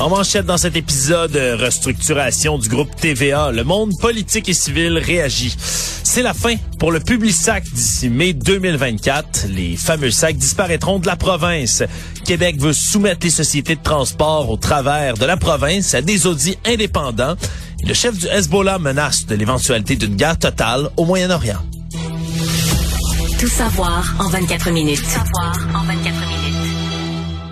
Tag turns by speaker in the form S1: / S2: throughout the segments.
S1: En manchette dans cet épisode, euh, restructuration du groupe TVA. Le monde politique et civil réagit. C'est la fin pour le Publisac d'ici mai 2024. Les fameux sacs disparaîtront de la province. Québec veut soumettre les sociétés de transport au travers de la province à des audits indépendants. Le chef du Hezbollah menace de l'éventualité d'une guerre totale au Moyen-Orient.
S2: Tout savoir en 24 minutes. Tout savoir en 24 minutes.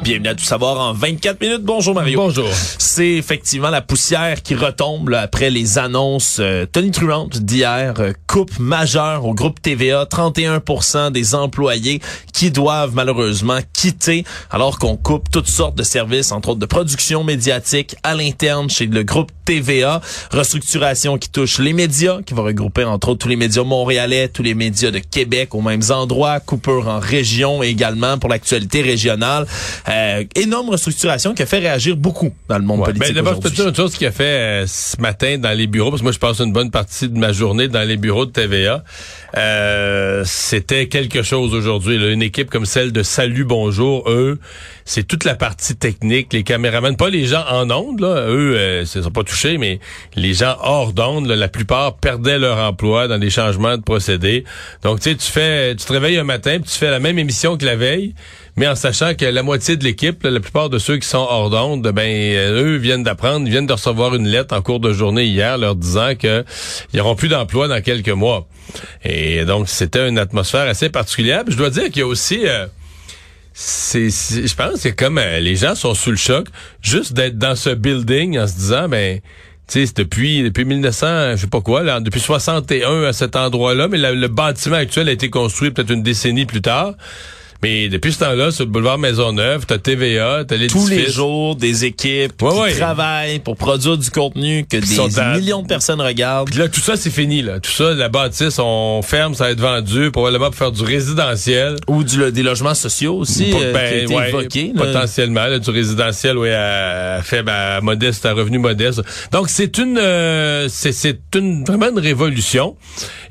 S1: Bienvenue à Tout savoir en 24 minutes. Bonjour Mario.
S3: Bonjour.
S1: C'est effectivement la poussière qui retombe là, après les annonces euh, tonitruantes d'hier. Euh, coupe majeure au groupe TVA. 31% des employés qui doivent malheureusement quitter alors qu'on coupe toutes sortes de services, entre autres de production médiatique à l'interne chez le groupe TVA. Restructuration qui touche les médias, qui va regrouper entre autres tous les médias montréalais, tous les médias de Québec aux mêmes endroits, coupure en région également pour l'actualité régionale. Euh, énorme restructuration qui a fait réagir beaucoup dans le monde
S3: Ouais.
S1: politique
S3: Ben, D'abord, je peux te dire une chose qui a fait euh, ce matin dans les bureaux, parce que moi, je passe une bonne partie de ma journée dans les bureaux de TVA. Euh, C'était quelque chose aujourd'hui. Une équipe comme celle de Salut Bonjour, eux, c'est toute la partie technique, les caméramans, pas les gens en ondes, là. Eux, euh, ils sont pas touchés, mais les gens hors d'onde, la plupart perdaient leur emploi dans des changements de procédés. Donc, tu sais, tu fais, tu te réveilles un matin, puis tu fais la même émission que la veille, mais en sachant que la moitié de l'équipe, là, la plupart de ceux qui sont hors d'onde, ben euh, eux viennent d'apprendre, viennent de recevoir une lettre en cours de journée hier leur disant que ils n'auront plus d'emploi dans quelques mois. Et donc c'était une atmosphère assez particulière. Je dois dire qu'il y a aussi euh, c'est, je pense que comme euh, les gens sont sous le choc, juste d'être dans ce building en se disant ben tu sais, depuis depuis 1900, je sais pas quoi, là, depuis 61 à cet endroit-là, mais le bâtiment actuel a été construit peut-être une décennie plus tard. Mais depuis ce temps-là, sur le boulevard Maisonneuve, t'as TVA, t'as l'édifice.
S1: tous les jours des équipes
S3: Ouais,
S1: qui
S3: ouais.
S1: travaillent pour produire du contenu que des millions de personnes regardent.
S3: Puis là, tout ça, c'est fini, là. Tout ça, la bâtisse, on ferme, ça va être vendu, probablement pour faire du résidentiel.
S1: Ou du, des logements sociaux aussi, euh,
S3: ben,
S1: qui a été
S3: ouais,
S1: évoqué. là.
S3: potentiellement, là, du résidentiel, oui, à, faible, à modeste, à revenu modeste. Donc, c'est une, euh, c'est, c'est une, vraiment une révolution.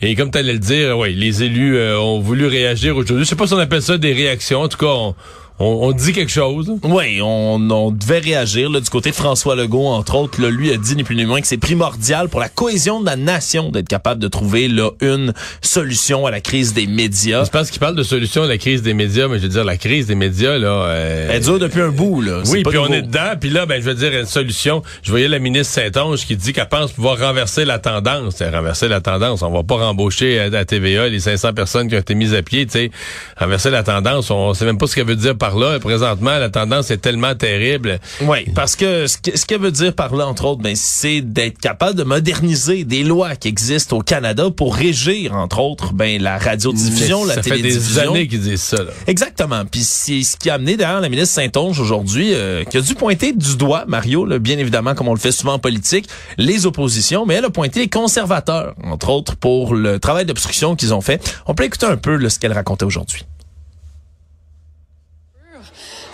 S3: Et comme tu allais le dire, oui, les élus euh, ont voulu réagir aujourd'hui. Je sais pas si on appelle ça des réactions. En tout cas, on, on, on dit quelque chose.
S1: Oui, on, on devait réagir là, du côté de François Legault, entre autres. Là, lui a dit ni plus ni moins que c'est primordial pour la cohésion de la nation d'être capable de trouver là, une solution à la crise des médias.
S3: Je pense qu'il parle de solution à la crise des médias, mais je veux dire, la crise des médias, là... euh,
S1: Elle dure depuis un bout. Là.
S3: Oui, puis on est dedans, puis là, ben, je veux dire, une solution. Je voyais la ministre Saint-Onge qui dit qu'elle pense pouvoir renverser la tendance. C'est renverser la tendance. On va pas rembaucher à, à TVA les 500 personnes qui ont été mises à pied, tu sais. Renverser la tendance, on sait même pas ce qu'elle veut dire par là. Présentement, la tendance est tellement terrible.
S1: Oui, parce que ce que- ce veut dire par là, entre autres, ben, c'est d'être capable de moderniser des lois qui existent au Canada pour régir, entre autres, ben, la radiodiffusion, la
S3: ça fait des années qu'ils disent ça, là.
S1: Exactement. Puis c'est ce qui a amené d'ailleurs la ministre Saint-Onge aujourd'hui, euh, qui a dû pointer du doigt, Mario, là, bien évidemment, comme on le fait souvent en politique, les oppositions, mais elle a pointé les conservateurs, entre autres, pour le travail d'obstruction qu'ils ont fait. On peut écouter un peu là, ce qu'elle racontait aujourd'hui.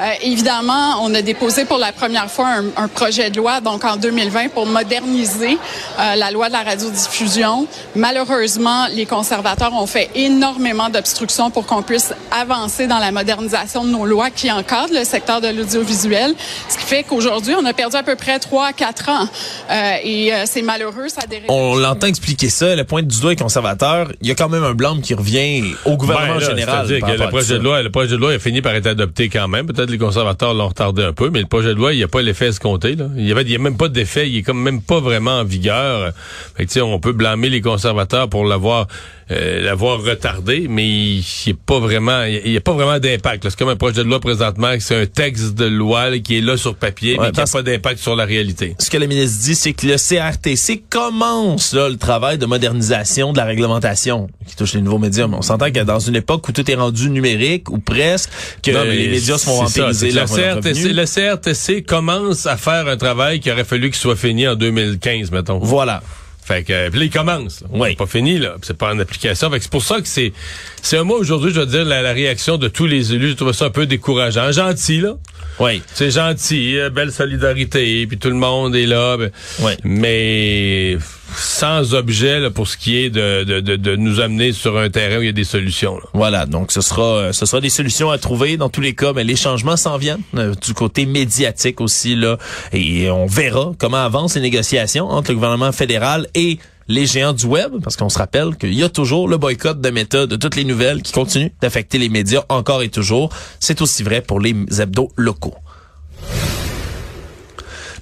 S4: Euh, évidemment, on a déposé pour la première fois un, un projet de loi, donc en 2020, pour moderniser euh, la loi de la radiodiffusion. Malheureusement, les conservateurs ont fait énormément d'obstructions pour qu'on puisse avancer dans la modernisation de nos lois qui encadrent le secteur de l'audiovisuel, ce qui fait qu'aujourd'hui, on a perdu à peu près 3 à 4 ans. Euh, et euh, c'est malheureux, ça a des
S1: On l'entend expliquer ça, elle pointe du doigt les conservateurs. Il y a quand même un blâme qui revient au gouvernement
S3: Ben, là,
S1: général.
S3: c'est-à-dire
S1: par
S3: que le projet de loi, le projet de loi a fini par être adopté quand même. Peut-être les conservateurs l'ont retardé un peu, mais le projet de loi, il n'y a pas l'effet escompté. Là. Il y avait, il y a même pas d'effet. Il est comme même pas vraiment en vigueur. Fait que, on peut blâmer les conservateurs pour l'avoir euh, l'avoir retardé, mais il n'y a pas vraiment, il y a pas vraiment d'impact. C'est comme un projet de loi présentement, c'est un texte de loi là, qui est là sur papier,
S1: Ouais,
S3: mais qui n'a pas d'impact sur la réalité.
S1: ce que la ministre dit, c'est que le CRTC commence là, le travail de modernisation de la réglementation qui touche les nouveaux médias. Mais on s'entend que dans une époque où tout est rendu numérique ou presque, que
S3: Non,
S1: les médias se font
S3: le CRTC, le CRTC commence à faire un travail qui aurait fallu qu'il soit fini en 2015, mettons.
S1: Voilà.
S3: Fait que puis là, il commence. là.
S1: Oui.
S3: C'est pas fini là, c'est pas en application. Fait que c'est pour ça que c'est c'est un mois aujourd'hui, je dois dire la, la réaction de tous les élus, je trouve ça un peu décourageant, gentil là.
S1: Oui.
S3: C'est gentil, euh, belle solidarité, puis tout le monde est là, ben,
S1: Ouais.
S3: mais sans objet là, pour ce qui est de, de, de, de nous amener sur un terrain où il y a des solutions. là.
S1: Voilà, donc ce sera euh, ce sera des solutions à trouver dans tous les cas, mais les changements s'en viennent euh, du côté médiatique aussi là et on verra comment avancent les négociations entre le gouvernement fédéral et les géants du web parce qu'on se rappelle qu'il y a toujours le boycott de Meta de toutes les nouvelles qui continue d'affecter les médias encore et toujours. C'est aussi vrai pour les hebdos locaux.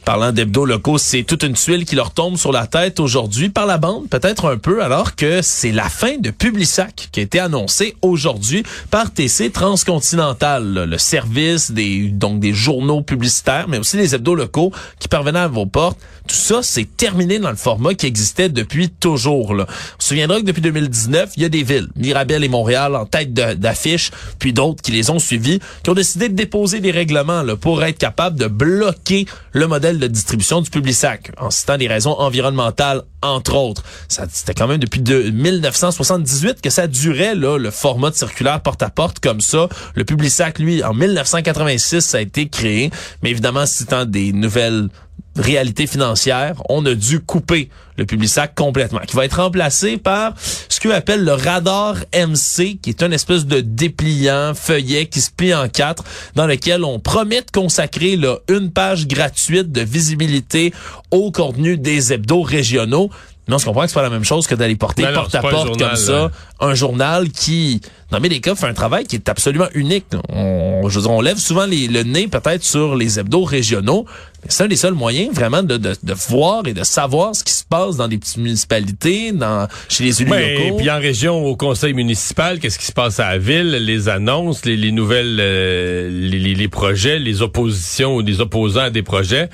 S1: Parlant d'hebdos locaux, c'est toute une tuile qui leur tombe sur la tête aujourd'hui par la bande, peut-être un peu, alors que c'est la fin de Publisac qui a été annoncée aujourd'hui par TC Transcontinental, le service des donc des journaux publicitaires, mais aussi les hebdos locaux qui parvenaient à vos portes. Tout ça, c'est terminé dans le format qui existait depuis toujours. Là. On se souviendra que depuis 2019, il y a des villes, Mirabel et Montréal, en tête d'affiche, puis d'autres qui les ont suivis, qui ont décidé de déposer des règlements là, pour être capables de bloquer le modèle de distribution du Publisac, en citant des raisons environnementales, entre autres. C'était quand même depuis de 1978 que ça durait, le format circulaire porte-à-porte comme ça. Le Publisac, lui, en 1986, ça a été créé, mais évidemment, citant des nouvelles réalité financière, on a dû couper le Publisac complètement, qui va être remplacé par ce qu'on appelle le radar MC, qui est une espèce de dépliant feuillet qui se plie en quatre, dans lequel on promet de consacrer là, une page gratuite de visibilité au contenu des hebdos régionaux. Mais on se comprend que c'est pas la même chose que d'aller porter
S3: Non, non,
S1: porte à porte
S3: journal,
S1: comme ça
S3: là.
S1: un journal qui, dans des cas, fait un travail qui est absolument unique. On, je veux dire, on lève souvent les- le nez peut-être sur les hebdos régionaux, mais c'est un des seuls moyens vraiment de, de, de voir et de savoir ce qui se passe dans des petites municipalités, dans chez les élus
S3: Ouais, et
S1: locaux.
S3: puis en région, au conseil municipal, qu'est-ce qui se passe à la ville, les annonces, les, les nouvelles, euh, les, les- les projets, les oppositions ou les opposants à des projets.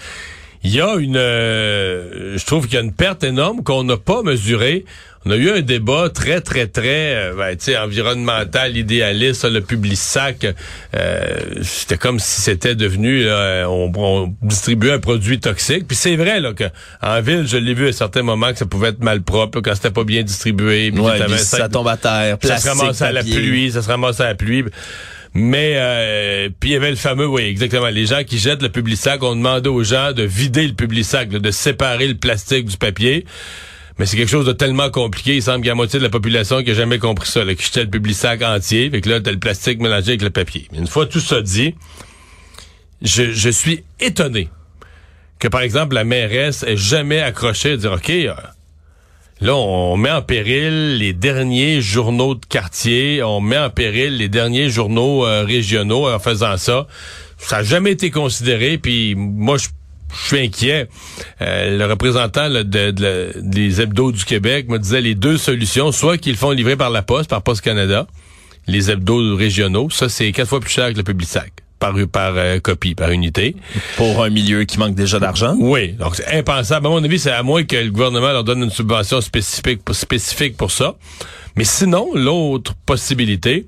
S3: Il y a une, euh, je trouve qu'il y a une perte énorme qu'on n'a pas mesurée. On a eu un débat très, très, très, euh, ben, tu sais, environnemental, idéaliste, le public sac. c'était comme si c'était devenu, là, on, on distribuait un produit toxique. Puis c'est vrai là que en ville, je l'ai vu à certains moments que ça pouvait être mal propre quand c'était pas bien distribué. puis
S1: Ouais, ça tombe à terre,
S3: ça se ramassait à la pluie, ça se ramassait à la pluie. Mais euh, puis il y avait le fameux, oui, exactement, les gens qui jettent le public-sac, on demandait aux gens de vider le public-sac, là, de séparer le plastique du papier. Mais c'est quelque chose de tellement compliqué, il semble qu'il y a moitié de la population qui a jamais compris ça, qui jetait le public-sac entier, fait que là, t'as le plastique mélangé avec le papier. Une fois tout ça dit, je, je suis étonné que, par exemple, la mairesse ait jamais accroché à dire, OK, euh, Là, on met en péril les derniers journaux de quartier, on met en péril les derniers journaux euh, régionaux en faisant ça. Ça n'a jamais été considéré, puis moi, je suis inquiet. Euh, le représentant des hebdos du Québec me disait les deux solutions, soit qu'ils font livrer par la poste, par Poste Canada, les hebdos régionaux, ça c'est quatre fois plus cher que le public sac par par euh, copie, par unité.
S1: Pour un milieu qui manque déjà d'argent?
S3: Oui, donc c'est impensable. À mon avis, c'est à moins que le gouvernement leur donne une subvention spécifique, spécifique pour ça. Mais sinon, l'autre possibilité,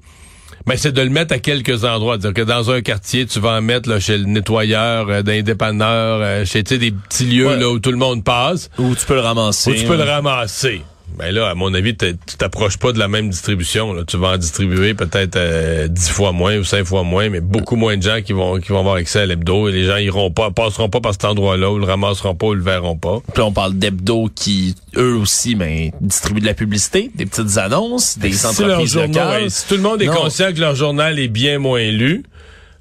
S3: ben, c'est de le mettre à quelques endroits. C'est-à-dire que dans un quartier, tu vas en mettre là, chez le nettoyeur, euh, dans les dépanneurs, euh, chez des petits lieux
S1: Ouais.
S3: là, où tout le monde passe,
S1: Où tu peux le ramasser.
S3: où tu peux le ramasser. Ben là, à mon avis, tu t'approches pas de la même distribution. Là. Tu vas en distribuer peut-être euh, dix fois moins ou cinq fois moins, mais beaucoup moins de gens qui vont qui vont avoir accès à l'hebdo et les gens iront pas, passeront pas par cet endroit-là, ou le ramasseront pas, ou le verront pas.
S1: Puis on parle d'hebdo qui, eux aussi, ben, distribuent de la publicité, des petites annonces, des
S3: Si leur
S1: entreprises
S3: journal,
S1: locales.
S3: ouais, si tout le monde est
S1: Non.
S3: conscient que leur journal est bien moins lu,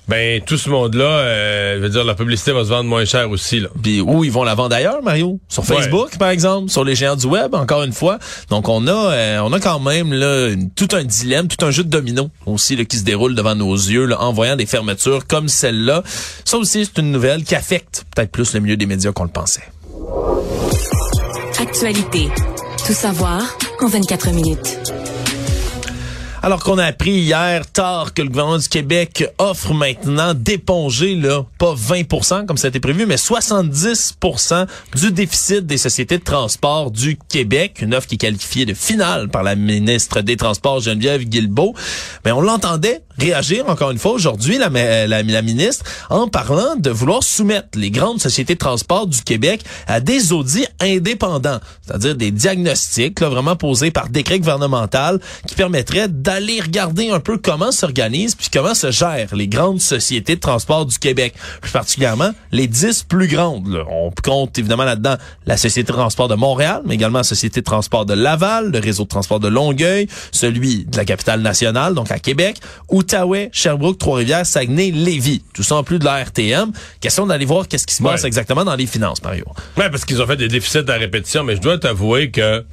S3: ben tout ce monde-là, euh, je veux dire, la publicité va se vendre moins cher aussi. Là.
S1: Puis où ils vont la vendre ailleurs, Mario? Sur
S3: Ouais.
S1: Facebook, par exemple, sur les géants du web, encore une fois? Donc on a, euh, on a quand même là une- tout un dilemme, tout un jeu de domino aussi là, qui se déroule devant nos yeux, là, en voyant des fermetures comme celle-là. Ça aussi, c'est une nouvelle qui affecte peut-être plus le milieu des médias qu'on le pensait.
S2: Actualité. Tout savoir en 24 minutes.
S1: Alors qu'on a appris hier tard que le gouvernement du Québec offre maintenant d'éponger, là, pas 20% comme ça a été prévu, mais 70% du déficit des sociétés de transport du Québec. Une offre qui est qualifiée de finale par la ministre des Transports, Geneviève Guilbeault. Mais on l'entendait réagir encore une fois aujourd'hui, la, la, la, ministre, en parlant de vouloir soumettre les grandes sociétés de transport du Québec à des audits indépendants, c'est-à-dire des diagnostics là, vraiment posés par décret gouvernemental qui permettraient d'aller regarder un peu comment s'organisent puis comment se gèrent les grandes sociétés de transport du Québec, plus particulièrement les dix plus grandes. On compte évidemment là-dedans la Société de transport de Montréal, mais également la Société de transport de Laval, le réseau de transport de Longueuil, celui de la capitale nationale, donc à Québec, Outaouais, Sherbrooke, Trois-Rivières, Saguenay, Lévis. Tout ça en plus de la RTM. Question d'aller voir qu'est-ce qui se passe exactement dans les finances, Mario.
S3: Ouais, parce qu'ils ont fait des déficits à répétition, mais je dois t'avouer que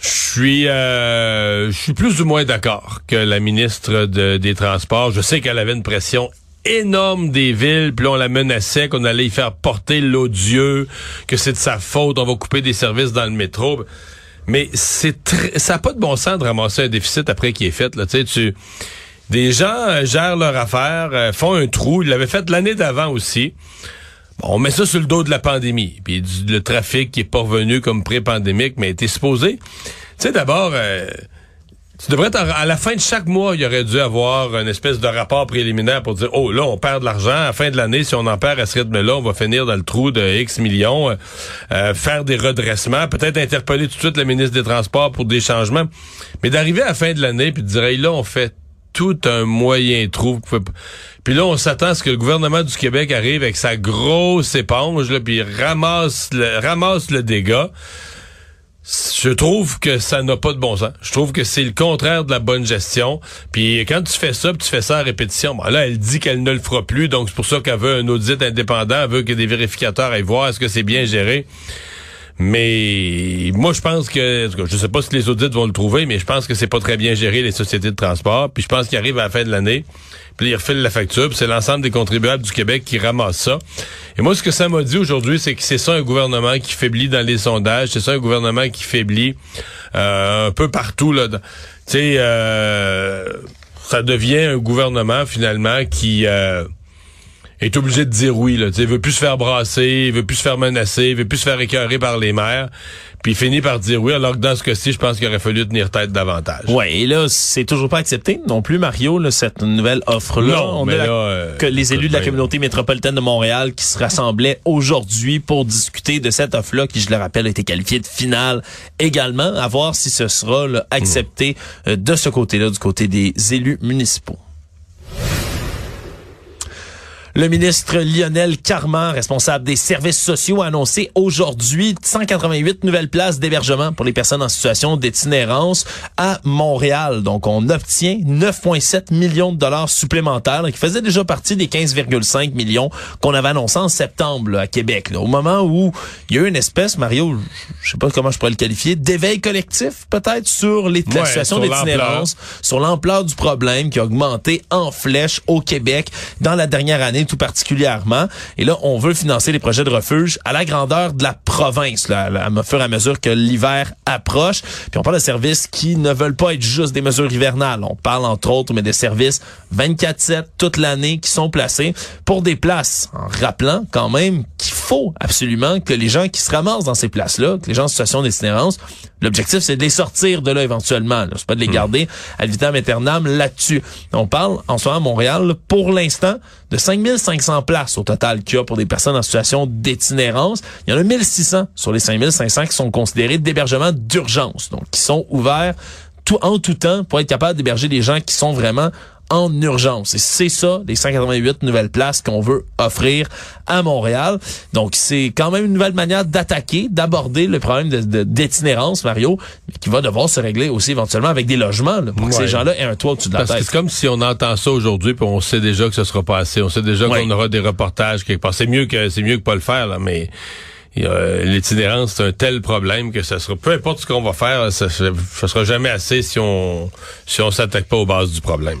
S3: je suis, euh, je suis plus ou moins d'accord que la ministre des Transports. Je sais qu'elle avait une pression énorme des villes, puis on la menaçait qu'on allait y faire porter l'odieux, que c'est de sa faute, on va couper des services dans le métro. Mais c'est ça n'a pas de bon sens de ramasser un déficit après qu'il est fait. Là. Tu sais, tu... Des gens euh, gèrent leur affaire, euh, font un trou. Ils l'avaient fait l'année d'avant aussi. Bon, on met ça sur le dos de la pandémie. Puis le trafic qui est pas comme pré-pandémique, mais était supposé. Tu sais, d'abord, euh, tu devrais à la fin de chaque mois, il y aurait dû avoir une espèce de rapport préliminaire pour dire oh là, on perd de l'argent. À la fin de l'année, si on en perd à ce rythme-là, on va finir dans le trou de X millions, euh, euh, faire des redressements, peut-être interpeller tout de suite le ministre des Transports pour des changements. Mais d'arriver à la fin de l'année puis de dire là, on fait tout un moyen trou. Puis là, on s'attend à ce que le gouvernement du Québec arrive avec sa grosse éponge, là, puis ramasse le dégât. Je trouve que ça n'a pas de bon sens. Je trouve que c'est le contraire de la bonne gestion. Puis quand tu fais ça, tu fais ça à répétition, bon, là, elle dit qu'elle ne le fera plus, donc c'est pour ça qu'elle veut un audit indépendant, elle veut que des vérificateurs aillent voir est-ce que c'est bien géré. Mais moi, je pense que, je sais pas si les audits vont le trouver, mais je pense que c'est pas très bien géré les sociétés de transport. Puis je pense qu'il arrive à la fin de l'année, puis ils refilent la facture. c'est l'ensemble des contribuables du Québec qui ramassent ça. Et moi, ce que ça m'a dit aujourd'hui, c'est que c'est ça un gouvernement qui faiblit dans les sondages. C'est ça un gouvernement qui faiblit euh, un peu partout là. Tu sais, euh, ça devient un gouvernement finalement qui euh, est obligé de dire oui. Là. il veut plus se faire brasser, il veut plus se faire menacer, il veut plus se faire écœurer par les maires. Puis il finit par dire oui, alors que dans ce cas-ci, je pense qu'il aurait fallu tenir tête davantage.
S1: Ouais, et là, c'est toujours pas accepté non plus, Mario, là, cette nouvelle offre-là.
S3: On mais là, euh,
S1: que les élus de la communauté métropolitaine de Montréal qui se rassemblaient aujourd'hui pour discuter de cette offre-là, qui, je le rappelle, a été qualifiée de finale également, à voir si ce sera accepté euh, de ce côté-là, du côté des élus municipaux. Le ministre Lionel Carman, responsable des services sociaux, a annoncé aujourd'hui 188 nouvelles places d'hébergement pour les personnes en situation d'itinérance à Montréal. Donc, on obtient 9,7 millions de dollars supplémentaires, qui faisaient déjà partie des 15,5 millions qu'on avait annoncé en septembre à Québec. Au moment où il y a eu une espèce, Mario, je sais pas comment je pourrais le qualifier, d'éveil collectif peut-être sur les, la situation d'itinérance, sur l'ampleur du problème qui a augmenté en flèche au Québec dans la dernière année tout particulièrement. Et là, on veut financer les projets de refuge à la grandeur de la province, là, à mesure que l'hiver approche. Puis on parle de services qui ne veulent pas être juste des mesures hivernales. On parle entre autres, mais des services 24-7 toute l'année qui sont placés pour des places. En rappelant quand même qu'il faut absolument que les gens qui se ramassent dans ces places-là, que les gens en situation d'itinérance, l'objectif c'est de les sortir de là éventuellement. C'est pas de les hmm. garder à vitam aeternam là-dessus. On parle en ce moment à Montréal, pour l'instant, de 5500 places au total qu'il y a pour des personnes en situation d'itinérance. Il y en a 1600 sur les 5500 qui sont considérés d'hébergement d'urgence, donc qui sont ouverts tout, en tout temps pour être capable d'héberger des gens qui sont vraiment en urgence. Et c'est ça, les 188 nouvelles places qu'on veut offrir à Montréal. Donc, c'est quand même une nouvelle manière d'attaquer, d'aborder le problème d'itinérance, de, Mario, qui va devoir se régler aussi éventuellement avec des logements pour que ces gens-là aient un toit au-dessus de la
S3: Parce
S1: tête.
S3: c'est comme si on entend ça aujourd'hui, puis on sait déjà que ce sera pas assez. On sait déjà qu'on aura des reportages quelque part. C'est mieux que c'est mieux que pas le faire, là, mais l'itinérance, c'est un tel problème que ça sera, peu importe ce qu'on va faire, ça, ça, sera jamais assez si on si on s'attaque pas aux bases du problème.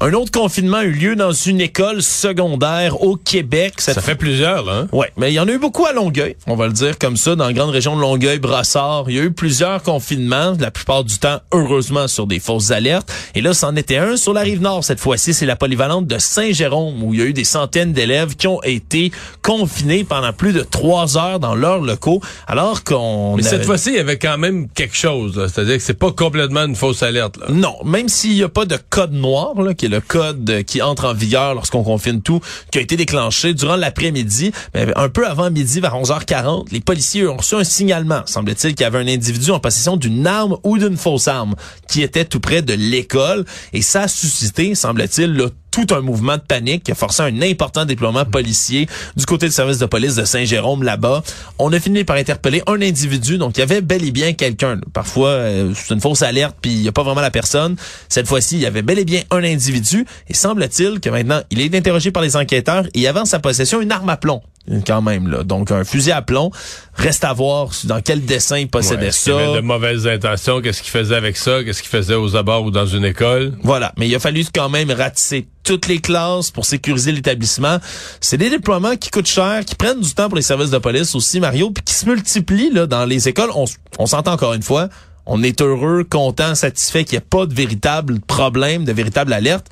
S1: Un autre confinement a eu lieu dans une école secondaire au Québec.
S3: Ça fait plusieurs, là. Hein?
S1: Ouais, mais il y en a eu beaucoup à Longueuil, on va le dire comme ça, dans la grande région de Longueuil, Brassard. Il y a eu plusieurs confinements, la plupart du temps, heureusement, sur des fausses alertes. Et là, c'en était un sur la rive nord cette fois-ci. C'est la polyvalente de Saint-Jérôme, où il y a eu des centaines d'élèves qui ont été confinés pendant plus de trois heures dans leurs locaux, alors qu'on...
S3: Mais cette fois-ci, il y avait quand même quelque chose. C'est-à-dire que c'est pas complètement une fausse alerte. Là.
S1: Non, même s'il n'y a pas de code noir, là, qui le code qui entre en vigueur lorsqu'on confine tout, qui a été déclenché durant l'après-midi, un peu avant midi, vers 11h40, les policiers ont reçu un signalement, semble-t-il, qu'il y avait un individu en possession d'une arme ou d'une fausse arme qui était tout près de l'école. Et ça a suscité, semble-t-il, le tout un mouvement de panique qui a un important déploiement policier du côté du service de police de Saint-Jérôme là-bas. On a fini par interpeller un individu, donc il y avait bel et bien quelqu'un. Parfois, euh, c'est une fausse alerte, puis il n'y a pas vraiment la personne. Cette fois-ci, il y avait bel et bien un individu, et semble-t-il que maintenant, il est interrogé par les enquêteurs et il avait en sa possession une arme à plomb quand même là. Donc un fusil à plomb, reste à voir dans quel dessin il possédait ça. Il
S3: avait de mauvaises intentions, qu'est-ce qu'il faisait avec ça, qu'est-ce qu'il faisait aux abords ou dans une école?
S1: Voilà, mais il a fallu quand même ratisser toutes les classes pour sécuriser l'établissement. C'est des déploiements qui coûtent cher, qui prennent du temps pour les services de police aussi Mario, puis qui se multiplient là dans les écoles. On, on s'entend encore une fois, on est heureux, content, satisfait qu'il n'y ait pas de véritable problème, de véritable alerte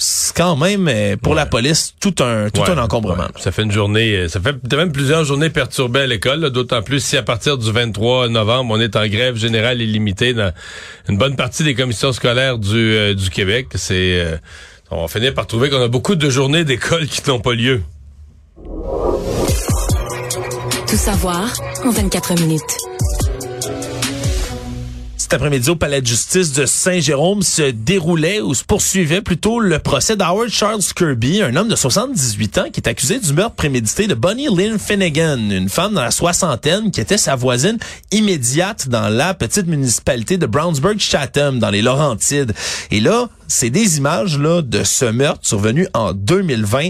S1: c'est quand même euh, pour la police tout un tout un encombrement.
S3: Ça fait une journée, euh, ça fait même plusieurs journées perturbées à l'école, d'autant plus si à partir du 23 novembre on est en grève générale illimitée dans une bonne partie des commissions scolaires du euh, du Québec. C'est on va finir par trouver qu'on a beaucoup de journées d'école qui n'ont pas lieu.
S2: Tout savoir en 24 minutes
S1: cet après-midi au palais de justice de Saint-Jérôme se déroulait ou se poursuivait plutôt le procès d'Howard Charles Kirby, un homme de 78 ans qui est accusé du meurtre prémédité de Bonnie Lynn Finnegan, une femme dans la soixantaine qui était sa voisine immédiate dans la petite municipalité de Brownsburg-Chatham dans les Laurentides. Et là, c'est des images là de ce meurtre survenu en 2020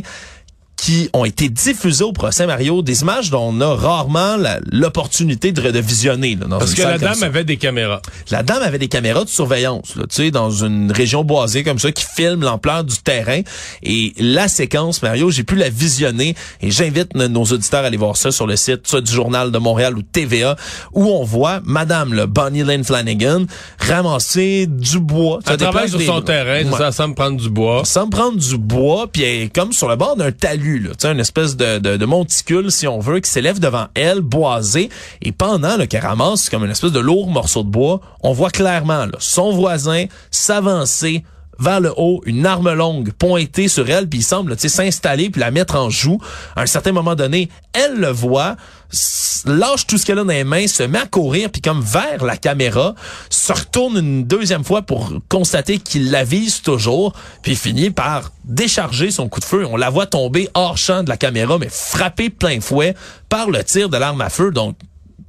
S1: qui ont été diffusées au procès Mario, des images dont on a rarement l'opportunité de, de, visionner. Là,
S3: dans Parce que la dame avait des caméras.
S1: La dame avait des caméras de surveillance, tu sais, dans une région boisée comme ça, qui filme l'ampleur du terrain. Et la séquence, Mario, j'ai pu la visionner et j'invite nos auditeurs à aller voir ça sur le site soit du Journal de Montréal ou TVA, où on voit Madame le Bonnie Lynn Flanagan ramasser du bois.
S3: Elle travaille sur son terrain, ouais. ça semble prendre du bois.
S1: Ça me prendre du bois, puis elle est comme sur le bord d'un talus une espèce de, monticule, si on veut, qui s'élève devant elle, boisé, et pendant qu'elle ramasse comme une espèce de lourd morceau de bois, on voit clairement son voisin s'avancer vers le haut, une arme longue pointée sur elle, puis il semble s'installer puis la mettre en joue. À un certain moment donné, elle le voit, lâche tout ce qu'elle a dans les mains, se met à courir, puis comme vers la caméra, se retourne une deuxième fois pour constater qu'il la vise toujours, puis finit par décharger son coup de feu. On la voit tomber hors champ de la caméra, mais frapper plein fouet par le tir de l'arme à feu. Donc,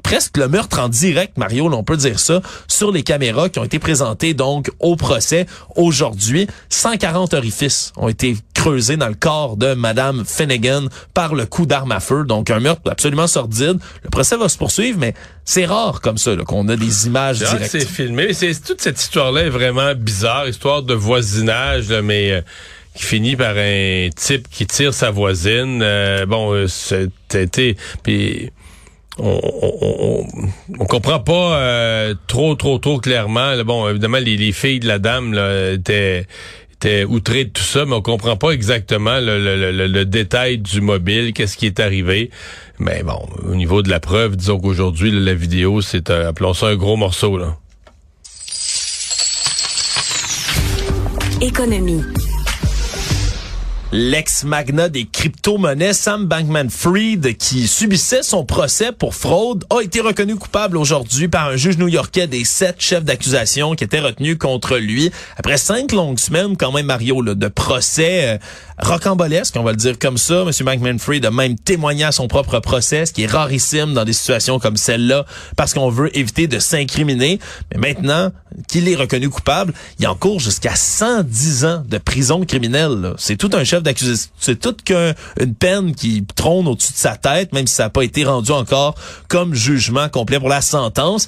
S1: presque le meurtre en direct, Mario, on peut dire ça, sur les caméras qui ont été présentées donc au procès aujourd'hui. 140 orifices ont été creusés dans le corps de Madame Finnegan par le coup d'arme à feu. Donc un meurtre absolument sordide. Le procès va se poursuivre, mais c'est rare comme ça qu'on a des images directes.
S3: C'est filmé. C'est toute cette histoire-là est vraiment bizarre, histoire de voisinage, mais. Euh, qui finit par un type qui tire sa voisine. Euh, bon, euh, c'était puis on, on, on, comprend pas euh, trop, trop, trop clairement. Bon, évidemment, les, filles de la dame étaient outrées de tout ça, mais on comprend pas exactement le, détail du mobile, qu'est-ce qui est arrivé. Mais bon, au niveau de la preuve, disons qu'aujourd'hui, la vidéo, c'est, appelons ça un gros morceau.
S2: Économie.
S1: L'ex-magnat des crypto-monnaies Sam Bankman-Fried, qui subissait son procès pour fraude, a été reconnu coupable aujourd'hui par un juge new-yorkais des sept chefs d'accusation qui étaient retenus contre lui. Après cinq longues semaines, quand même, Mario, de procès euh, rocambolesque, on va le dire comme ça. Monsieur Bankman-Fried a même témoigné à son propre procès, ce qui est rarissime dans des situations comme celle-là, parce qu'on veut éviter de s'incriminer. Mais maintenant qu'il est reconnu coupable, il encourt jusqu'à 110 ans de prison criminelle. C'est tout un chef d'accusation. C'est toute qu'une peine qui trône au-dessus de sa tête, même si ça n'a pas été rendu encore comme jugement complet pour la sentence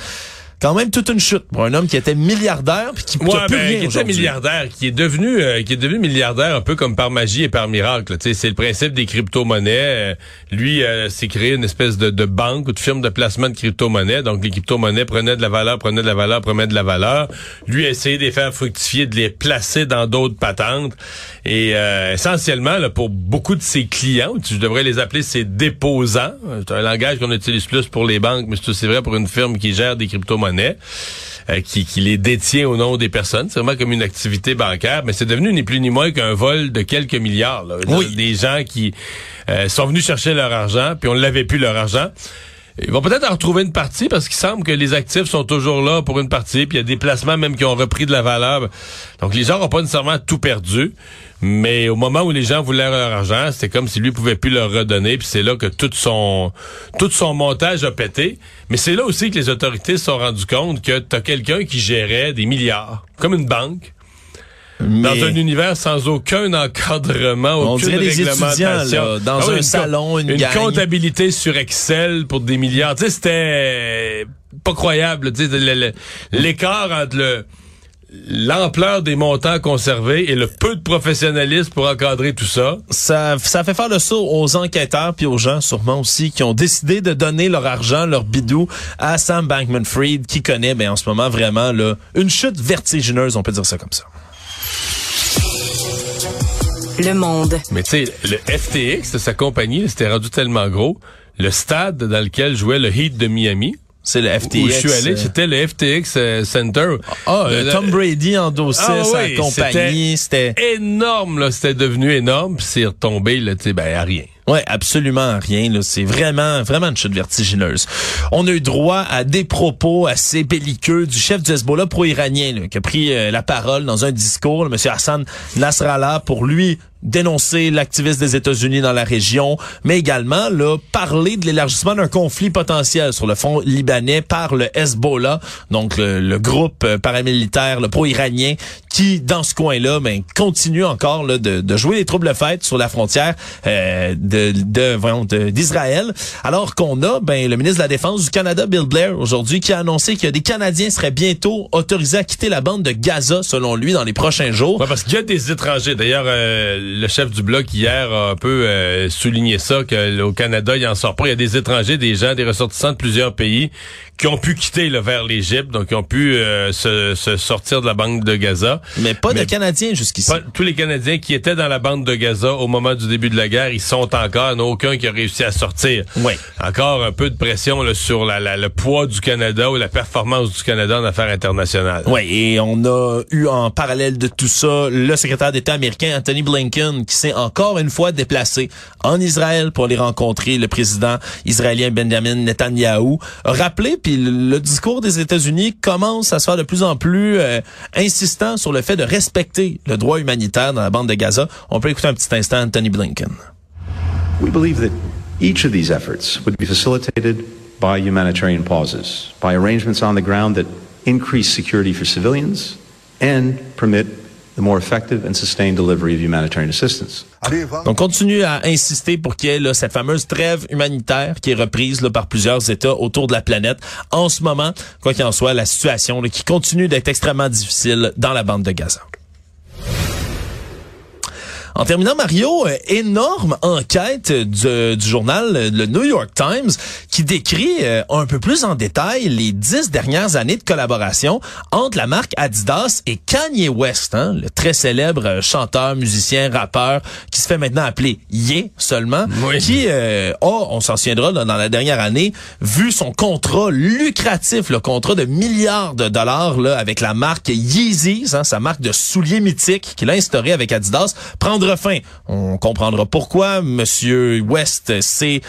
S1: quand même toute une chute pour un homme qui était milliardaire puis qui
S3: Ouais,
S1: n'a plus
S3: ben,
S1: rien
S3: qui était milliardaire, qui est devenu euh, qui est devenu milliardaire un peu comme par magie et par miracle. Tu sais, c'est le principe des crypto-monnaies. Euh, lui euh, s'est créé une espèce de, de banque ou de firme de placement de crypto-monnaies. Donc les crypto-monnaies prenaient de la valeur, prenaient de la valeur, prenaient de la valeur. Lui a essayé de les faire fructifier, de les placer dans d'autres patentes. Et euh, essentiellement, là, pour beaucoup de ses clients, je devrais les appeler ses déposants. C'est un langage qu'on utilise plus pour les banques, mais c'est aussi vrai pour une firme qui gère des crypto-monnaies euh, qui, qui les détient au nom des personnes. C'est vraiment comme une activité bancaire, mais c'est devenu ni plus ni moins qu'un vol de quelques milliards. là.
S1: Oui.
S3: Des gens qui euh, sont venus chercher leur argent, puis on ne l'avait plus leur argent. Ils vont peut-être en retrouver une partie parce qu'il semble que les actifs sont toujours là pour une partie, puis il y a des placements même qui ont repris de la valeur. Donc les gens n'ont pas nécessairement tout perdu, mais au moment où les gens voulaient leur argent, c'était comme si lui pouvait plus leur redonner, puis c'est là que tout son tout son montage a pété. Mais c'est là aussi que les autorités se sont rendues compte que tu as quelqu'un qui gérait des milliards, comme une banque. Dans un univers sans aucun encadrement,
S1: On
S3: aucune
S1: dirait
S3: réglementation.
S1: là, dans
S3: Ah oui,
S1: un
S3: une
S1: salon, une gang.
S3: comptabilité sur Excel pour des milliards. Tu sais, c'était pas croyable. L'écart entre le l'ampleur des montants conservés et le peu de professionnalisme pour encadrer tout ça.
S1: ça, ça fait faire le saut aux enquêteurs puis aux gens sûrement aussi qui ont décidé de donner leur argent, leur bidou à Sam Bankman-Fried qui connaît ben, en ce moment vraiment là, une chute vertigineuse, on peut dire ça comme ça.
S2: Le monde.
S3: Mais tu sais, le FTX, sa compagnie, c'était rendu tellement gros. Le stade dans lequel jouait le Heat de Miami,
S1: C'est le FTX.
S3: où je suis allé,
S1: euh,
S3: c'était le FTX euh, Center.
S1: ah,
S3: Le-
S1: euh,
S3: le-
S1: Tom Brady endossait
S3: Ah
S1: sa
S3: oui,
S1: compagnie, c'était
S3: énorme, là. C'était devenu énorme, puis c'est retombé, là, tu sais, ben, à rien.
S1: Ouais, absolument rien. C'est vraiment, vraiment une chute vertigineuse. On a eu droit à des propos assez belliqueux du chef du Hezbollah pro-iranien, qui a pris euh, la parole dans un discours, le monsieur Hassan Nasrallah, pour lui dénoncer l'activisme des États-Unis dans la région, mais également là parler de l'élargissement d'un conflit potentiel sur le front libanais par le Hezbollah, donc le, le groupe euh, paramilitaire, le pro-iranien, qui dans ce coin-là, ben continue encore là, de, de jouer les troubles fêtes sur la frontière euh, de de- d'Israël, alors qu'on a ben le ministre de la Défense du Canada, Bill Blair, aujourd'hui, qui a annoncé que des Canadiens seraient bientôt autorisés à quitter la bande de Gaza, selon lui, dans les prochains jours.
S3: Ouais, parce qu'il y a des étrangers. D'ailleurs, euh, le chef du bloc hier a un peu euh, souligné ça, qu'au Canada, il en sort pas. Il y a des étrangers, des gens, des ressortissants de plusieurs pays qui ont pu quitter là, vers l'Égypte, donc qui ont pu euh, se, se sortir de la bande de Gaza.
S1: Mais pas
S3: Mais
S1: de Canadiens jusqu'ici.
S3: Pas- tous les Canadiens qui étaient dans la bande de Gaza au moment du début de la guerre, ils sont encore. Il n'y en a aucun qui a réussi à sortir.
S1: Oui.
S3: Encore un peu de pression là, sur la, la- le poids du Canada ou la performance du Canada en affaires internationales.
S1: Oui, et on a eu en parallèle de tout ça le secrétaire d'État américain Anthony Blinken qui s'est encore une fois déplacé en Israël pour aller rencontrer le président israélien Benjamin Netanyahu. A rappelé, puis le, le discours des États-Unis commence à se faire de plus en plus euh, insistant sur le fait de respecter le droit humanitaire dans la bande de Gaza. On peut écouter un petit instant Anthony Blinken.
S5: We believe that each of these efforts would be facilitated by humanitarian pauses, by arrangements on the ground that increase security for civilians and permit
S1: Donc, on continue à insister pour qu'il y ait là, cette fameuse trêve humanitaire qui est reprise là, par plusieurs États autour de la planète. En ce moment, quoi qu'il en soit, la situation là, qui continue d'être extrêmement difficile dans la bande de Gaza. En terminant, Mario, euh, énorme enquête du, du journal euh, le New York Times qui décrit euh, un peu plus en détail les dix dernières années de collaboration entre la marque Adidas et Kanye West, hein, le très célèbre chanteur, musicien, rappeur qui se fait maintenant appeler Ye seulement,
S3: Oui.
S1: qui euh, a, on s'en souviendra là, dans la dernière année, vu son contrat lucratif, le contrat de milliards de dollars là, avec la marque Yeezys, hein, sa marque de souliers mythiques qu'il a instauré avec Adidas, prendre On comprendra pourquoi Monsieur West s'est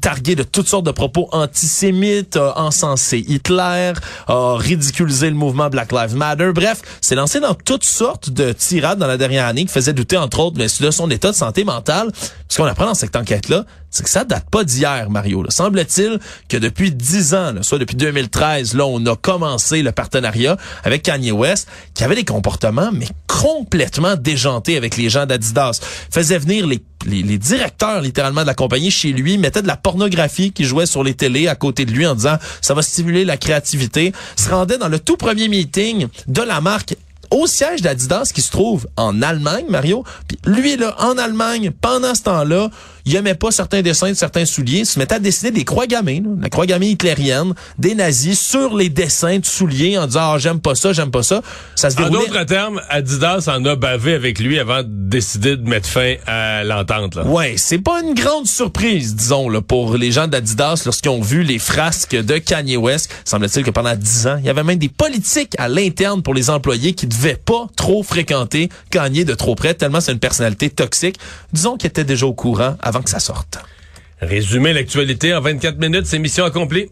S1: targué de toutes sortes de propos antisémites, a encensé Hitler, a ridiculisé le mouvement Black Lives Matter. Bref, s'est lancé dans toutes sortes de tirades dans la dernière année qui faisaient douter, entre autres, de son état de santé mentale. Ce qu'on apprend dans cette enquête-là, c'est que ça date pas d'hier, Mario. Semble-t-il que depuis dix ans, là, soit depuis 2013, là, on a commencé le partenariat avec Kanye West, qui avait des comportements, mais complètement déjantés avec les gens d'Adidas. Faisait venir les les, directeurs littéralement de la compagnie chez lui mettaient de la pornographie qui jouait sur les télés à côté de lui en disant ça va stimuler la créativité. Se rendait dans le tout premier meeting de la marque au siège d'Adidas qui se trouve en Allemagne, Mario. Puis lui, là, en Allemagne, pendant ce temps-là, il aimait pas certains dessins de certains souliers, il se mettait à dessiner des croix gammées, la croix gammée hitlérienne, des nazis sur les dessins de souliers en disant ah, j'aime pas ça, j'aime pas ça. Ça se
S3: En d'autres termes, Adidas en a bavé avec lui avant de décider de mettre fin à l'entente.
S1: Ouais, c'est pas une grande surprise, disons, là, pour les gens d'Adidas lorsqu'ils ont vu les frasques de Kanye West. Semble-t-il que pendant dix ans, il y avait même des politiques à l'interne pour les employés qui devaient pas trop fréquenter Kanye de trop près, tellement c'est une personnalité toxique. Disons qu'il était déjà au courant avant.
S3: Résumer l'actualité en 24 minutes, c'est mission accomplie.